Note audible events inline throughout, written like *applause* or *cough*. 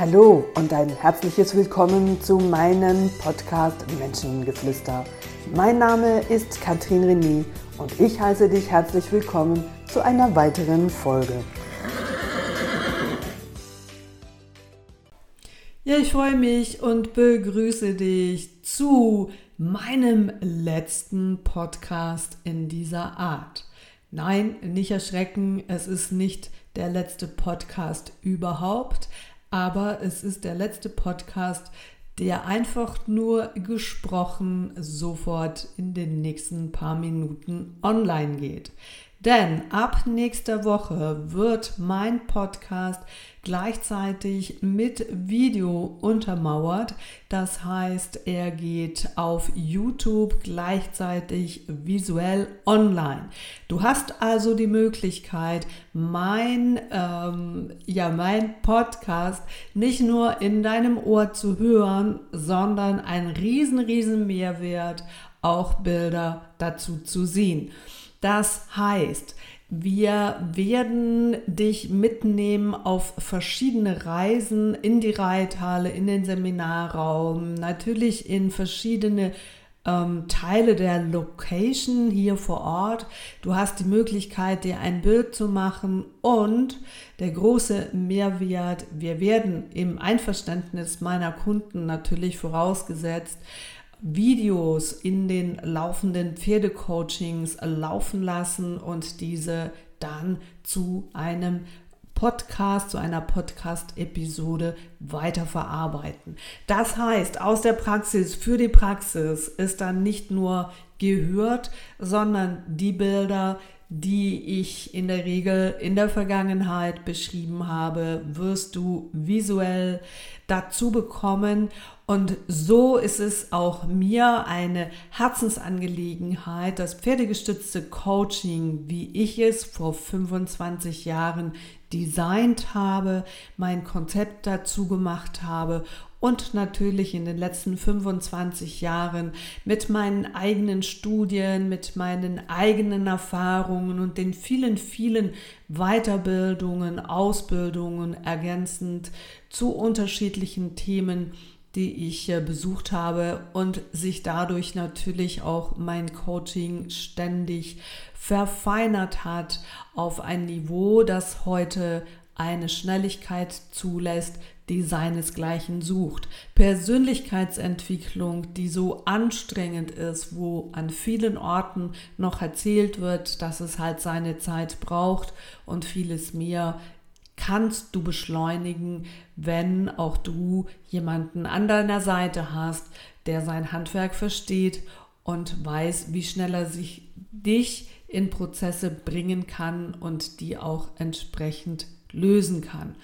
Hallo und ein herzliches Willkommen zu meinem Podcast Menschengeflüster. Mein Name ist Katrin René und ich heiße dich herzlich willkommen zu einer weiteren Folge. Ja, ich freue mich und begrüße dich zu meinem letzten Podcast in dieser Art. Nein, nicht erschrecken, es ist nicht der letzte Podcast überhaupt, aber es ist der letzte Podcast, der einfach nur gesprochen sofort in den nächsten paar Minuten online geht. Denn ab nächster Woche wird mein Podcast gleichzeitig mit Video untermauert. Das heißt, er geht auf YouTube gleichzeitig visuell online. Du hast also die Möglichkeit, mein, ähm, ja, mein Podcast nicht nur in deinem Ohr zu hören, sondern ein riesen, riesen Mehrwert, auch Bilder dazu zu sehen. Das heißt, wir werden dich mitnehmen auf verschiedene Reisen in die Reithalle, in den Seminarraum, natürlich in verschiedene ähm, Teile der Location hier vor Ort. Du hast die Möglichkeit, dir ein Bild zu machen und der große Mehrwert, wir werden im Einverständnis meiner Kunden natürlich vorausgesetzt, Videos in den laufenden Pferdecoachings laufen lassen und diese dann zu einem Podcast, zu einer Podcast-Episode weiterverarbeiten. Das heißt, aus der Praxis für die Praxis ist dann nicht nur gehört, sondern die Bilder, die ich in der Regel in der Vergangenheit beschrieben habe, wirst du visuell dazu bekommen. Und so ist es auch mir eine Herzensangelegenheit, das pferdegestützte Coaching, wie ich es vor 25 Jahren designt habe, mein Konzept dazu gemacht habe und natürlich in den letzten 25 Jahren mit meinen eigenen Studien, mit meinen eigenen Erfahrungen und den vielen, vielen Weiterbildungen, Ausbildungen ergänzend zu unterschiedlichen Themen, die ich äh, besucht habe und sich dadurch natürlich auch mein Coaching ständig verfeinert hat auf ein Niveau, das heute eine Schnelligkeit zulässt, die seinesgleichen sucht. Persönlichkeitsentwicklung, die so anstrengend ist, wo an vielen Orten noch erzählt wird, dass es halt seine Zeit braucht und vieles mehr kannst du beschleunigen, wenn auch du jemanden an deiner Seite hast, der sein Handwerk versteht und weiß, wie schnell er sich dich in Prozesse bringen kann und die auch entsprechend lösen kann.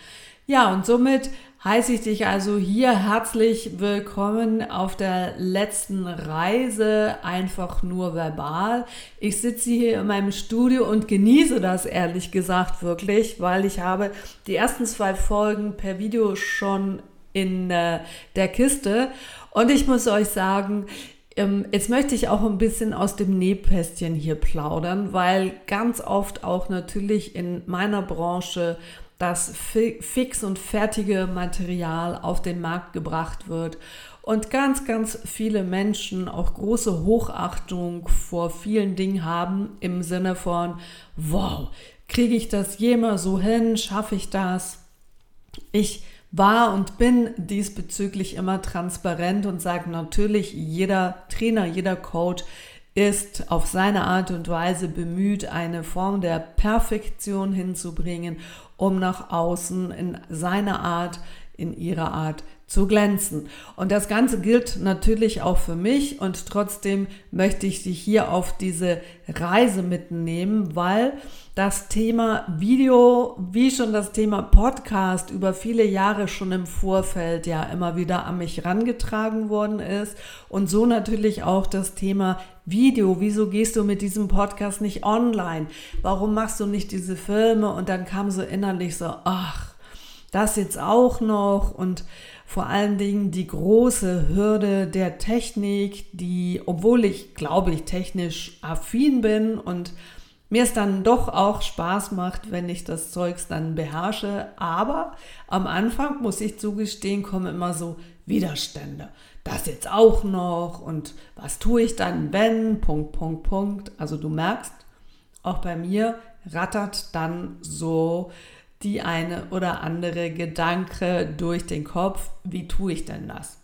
Ja, und somit heiße ich dich also hier herzlich willkommen auf der letzten Reise, einfach nur verbal. Ich sitze hier in meinem Studio und genieße das ehrlich gesagt wirklich, weil ich habe die ersten zwei Folgen per Video schon in äh, der Kiste und ich muss euch sagen, Jetzt möchte ich auch ein bisschen aus dem Nähpästchen hier plaudern, weil ganz oft auch natürlich in meiner Branche das fix und fertige Material auf den Markt gebracht wird und ganz, ganz viele Menschen auch große Hochachtung vor vielen Dingen haben im Sinne von, wow, kriege ich das jemals so hin, schaffe ich das? Ich war und bin diesbezüglich immer transparent und sage natürlich, jeder Trainer, jeder Coach ist auf seine Art und Weise bemüht, eine Form der Perfektion hinzubringen, um nach außen in seiner Art, in ihrer Art zu glänzen. Und das Ganze gilt natürlich auch für mich und trotzdem möchte ich dich hier auf diese Reise mitnehmen, weil das Thema Video, wie schon das Thema Podcast über viele Jahre schon im Vorfeld ja immer wieder an mich rangetragen worden ist und so natürlich auch das Thema Video. Wieso gehst du mit diesem Podcast nicht online? Warum machst du nicht diese Filme? Und dann kam so innerlich so, ach, das jetzt auch noch und vor allen Dingen die große Hürde der Technik, die, obwohl ich glaube ich technisch affin bin und mir es dann doch auch Spaß macht, wenn ich das Zeugs dann beherrsche. Aber am Anfang, muss ich zugestehen, kommen immer so Widerstände. Das jetzt auch noch und was tue ich dann, wenn, Punkt, Punkt, Punkt. Also du merkst, auch bei mir rattert dann so die eine oder andere Gedanke durch den Kopf, wie tue ich denn das?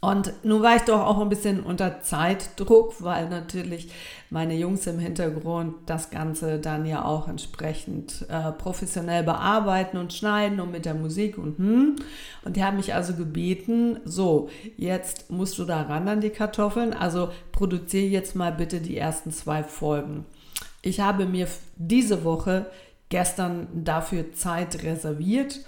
Und nun war ich doch auch ein bisschen unter Zeitdruck, weil natürlich meine Jungs im Hintergrund das Ganze dann ja auch entsprechend äh, professionell bearbeiten und schneiden und mit der Musik und hm. Und die haben mich also gebeten, so, jetzt musst du da ran an die Kartoffeln, also produziere jetzt mal bitte die ersten zwei Folgen. Ich habe mir diese Woche gestern dafür Zeit reserviert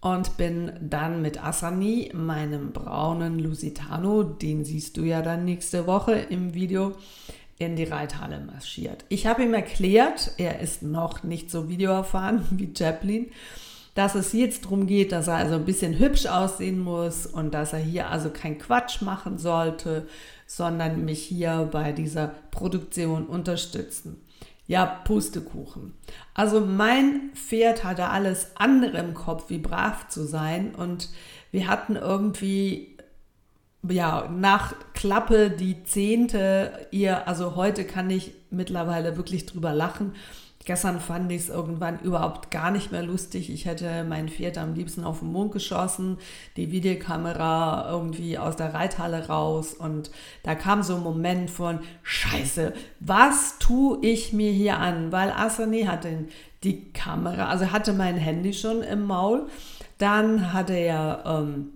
und bin dann mit Asani, meinem braunen Lusitano, den siehst du ja dann nächste Woche im Video, in die Reithalle marschiert. Ich habe ihm erklärt, er ist noch nicht so videoerfahren *laughs* wie Chaplin, dass es jetzt darum geht, dass er also ein bisschen hübsch aussehen muss und dass er hier also kein Quatsch machen sollte, sondern mich hier bei dieser Produktion unterstützen. Ja, Pustekuchen. Also mein Pferd hatte alles andere im Kopf, wie brav zu sein. Und wir hatten irgendwie, ja, nach Klappe die zehnte ihr, also heute kann ich mittlerweile wirklich drüber lachen Gestern fand ich es irgendwann überhaupt gar nicht mehr lustig. Ich hätte mein Pferd am liebsten auf den Mond geschossen, die Videokamera irgendwie aus der Reithalle raus und da kam so ein Moment von Scheiße, was tue ich mir hier an? Weil Asani hatte die Kamera, also hatte mein Handy schon im Maul, dann hatte er ähm,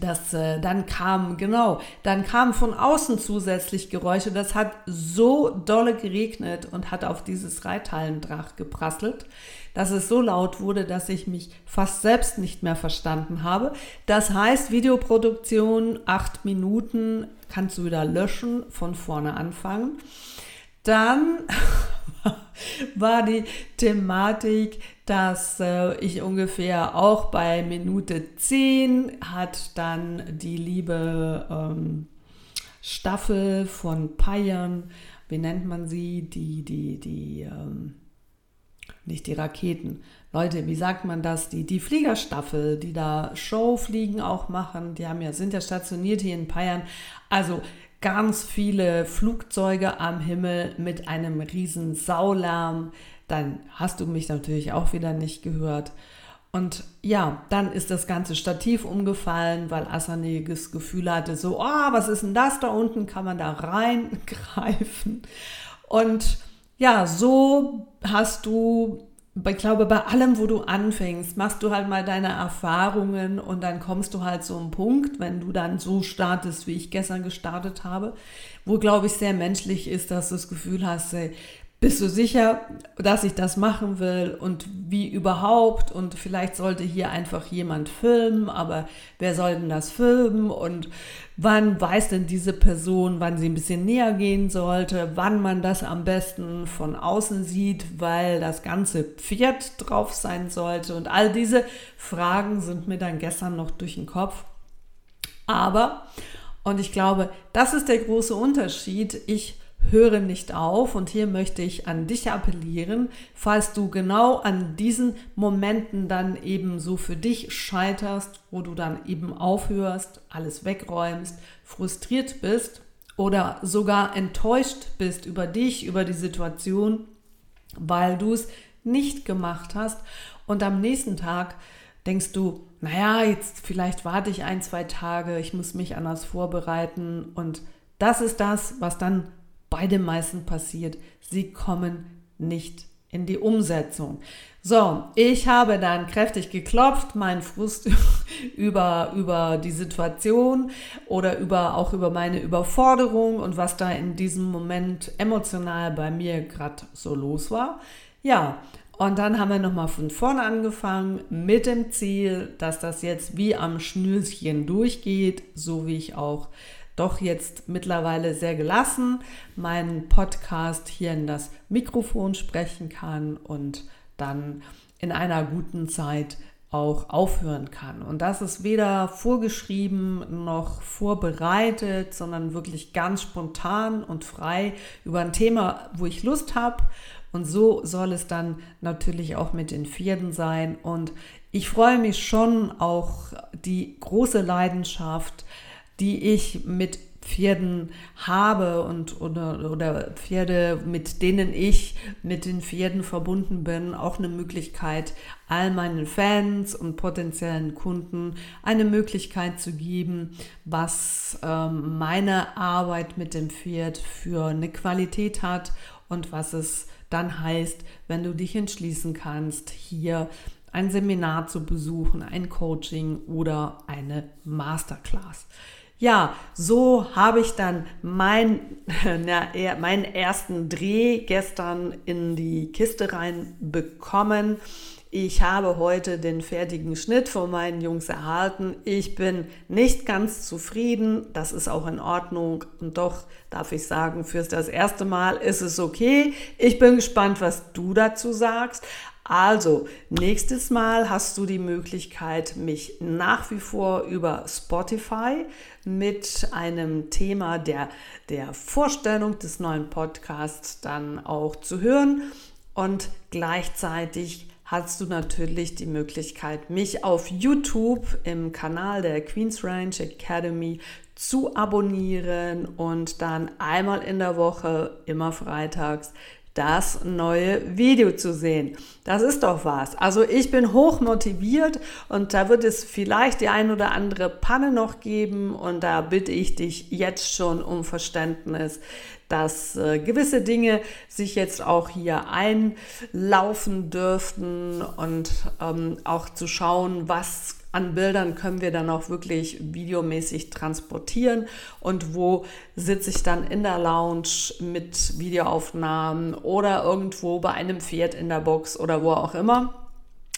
das, äh, dann kam, genau, dann kamen von außen zusätzlich Geräusche. Das hat so dolle geregnet und hat auf dieses Reithallendrach geprasselt, dass es so laut wurde, dass ich mich fast selbst nicht mehr verstanden habe. Das heißt, Videoproduktion, acht Minuten, kannst du wieder löschen, von vorne anfangen. Dann *laughs* war die Thematik, dass äh, ich ungefähr auch bei Minute 10 hat dann die liebe ähm, Staffel von Payern, wie nennt man sie, die, die, die, ähm, nicht die Raketen. Leute, wie sagt man das? Die, die Fliegerstaffel, die da Showfliegen auch machen, die haben ja, sind ja stationiert hier in Payern. Also ganz viele Flugzeuge am Himmel mit einem riesen Saulärm. Dann hast du mich natürlich auch wieder nicht gehört. Und ja, dann ist das ganze Stativ umgefallen, weil Asane das Gefühl hatte, so, oh, was ist denn das da unten? Kann man da reingreifen? Und ja, so hast du ich glaube, bei allem, wo du anfängst, machst du halt mal deine Erfahrungen und dann kommst du halt so einen Punkt, wenn du dann so startest, wie ich gestern gestartet habe, wo, glaube ich, sehr menschlich ist, dass du das Gefühl hast, bist du sicher, dass ich das machen will und wie überhaupt? Und vielleicht sollte hier einfach jemand filmen, aber wer soll denn das filmen? Und wann weiß denn diese Person, wann sie ein bisschen näher gehen sollte? Wann man das am besten von außen sieht, weil das ganze Pferd drauf sein sollte? Und all diese Fragen sind mir dann gestern noch durch den Kopf. Aber, und ich glaube, das ist der große Unterschied. Ich höre nicht auf. Und hier möchte ich an dich appellieren, falls du genau an diesen Momenten dann eben so für dich scheiterst, wo du dann eben aufhörst, alles wegräumst, frustriert bist oder sogar enttäuscht bist über dich, über die Situation, weil du es nicht gemacht hast und am nächsten Tag denkst du, naja, jetzt vielleicht warte ich ein, zwei Tage, ich muss mich anders vorbereiten und das ist das, was dann bei den meisten passiert. Sie kommen nicht in die Umsetzung. So, ich habe dann kräftig geklopft, meinen Frust *laughs* über, über die Situation oder über, auch über meine Überforderung und was da in diesem Moment emotional bei mir gerade so los war. Ja, und dann haben wir nochmal von vorne angefangen mit dem Ziel, dass das jetzt wie am Schnürchen durchgeht, so wie ich auch doch jetzt mittlerweile sehr gelassen meinen Podcast hier in das Mikrofon sprechen kann und dann in einer guten Zeit auch aufhören kann. Und das ist weder vorgeschrieben noch vorbereitet, sondern wirklich ganz spontan und frei über ein Thema, wo ich Lust habe Und so soll es dann natürlich auch mit den Pferden sein. Und ich freue mich schon auch die große Leidenschaft, die ich mit Pferden habe und oder, oder Pferde, mit denen ich mit den Pferden verbunden bin, auch eine Möglichkeit, all meinen Fans und potenziellen Kunden eine Möglichkeit zu geben, was ähm, meine Arbeit mit dem Pferd für eine Qualität hat und was es dann heißt, wenn du dich entschließen kannst, hier ein Seminar zu besuchen, ein Coaching oder eine Masterclass. Ja, so habe ich dann mein, *laughs* na, meinen ersten Dreh gestern in die Kiste reinbekommen. Ich habe heute den fertigen Schnitt von meinen Jungs erhalten. Ich bin nicht ganz zufrieden. Das ist auch in Ordnung. Und doch darf ich sagen, fürs das erste Mal ist es okay. Ich bin gespannt, was du dazu sagst. Also, nächstes Mal hast du die Möglichkeit, mich nach wie vor über Spotify mit einem Thema der, der Vorstellung des neuen Podcasts dann auch zu hören. Und gleichzeitig hast du natürlich die Möglichkeit, mich auf YouTube im Kanal der Queen's Ranch Academy zu abonnieren und dann einmal in der Woche, immer freitags, das neue Video zu sehen. Das ist doch was. Also ich bin hoch motiviert und da wird es vielleicht die ein oder andere Panne noch geben und da bitte ich dich jetzt schon um Verständnis, dass äh, gewisse Dinge sich jetzt auch hier einlaufen dürften und ähm, auch zu schauen, was an Bildern können wir dann auch wirklich videomäßig transportieren und wo sitze ich dann in der Lounge mit Videoaufnahmen oder irgendwo bei einem Pferd in der Box oder wo auch immer.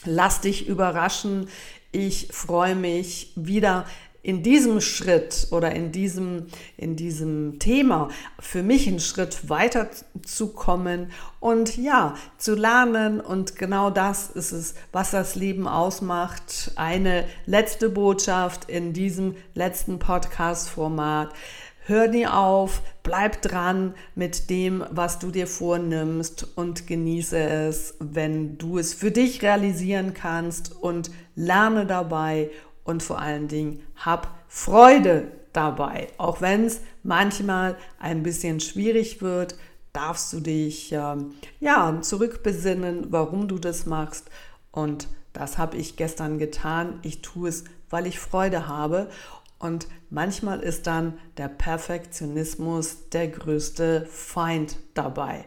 Lass dich überraschen. Ich freue mich wieder in diesem Schritt oder in diesem, in diesem Thema für mich einen Schritt weiter zu kommen und ja, zu lernen. Und genau das ist es, was das Leben ausmacht. Eine letzte Botschaft in diesem letzten Podcast-Format. Hör nie auf, bleib dran mit dem, was du dir vornimmst und genieße es, wenn du es für dich realisieren kannst und lerne dabei und vor allen Dingen hab Freude dabei. Auch wenn es manchmal ein bisschen schwierig wird, darfst du dich ähm, ja zurückbesinnen, warum du das machst. Und das habe ich gestern getan. Ich tue es, weil ich Freude habe. Und manchmal ist dann der Perfektionismus der größte Feind dabei.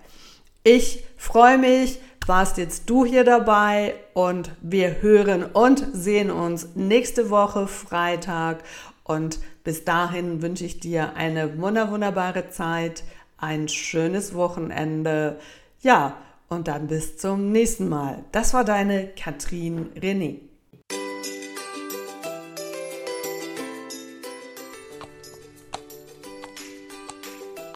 Ich freue mich, warst jetzt du hier dabei und wir hören und sehen uns nächste Woche Freitag. Und bis dahin wünsche ich dir eine wunderbare Zeit, ein schönes Wochenende. Ja, und dann bis zum nächsten Mal. Das war deine Katrin René.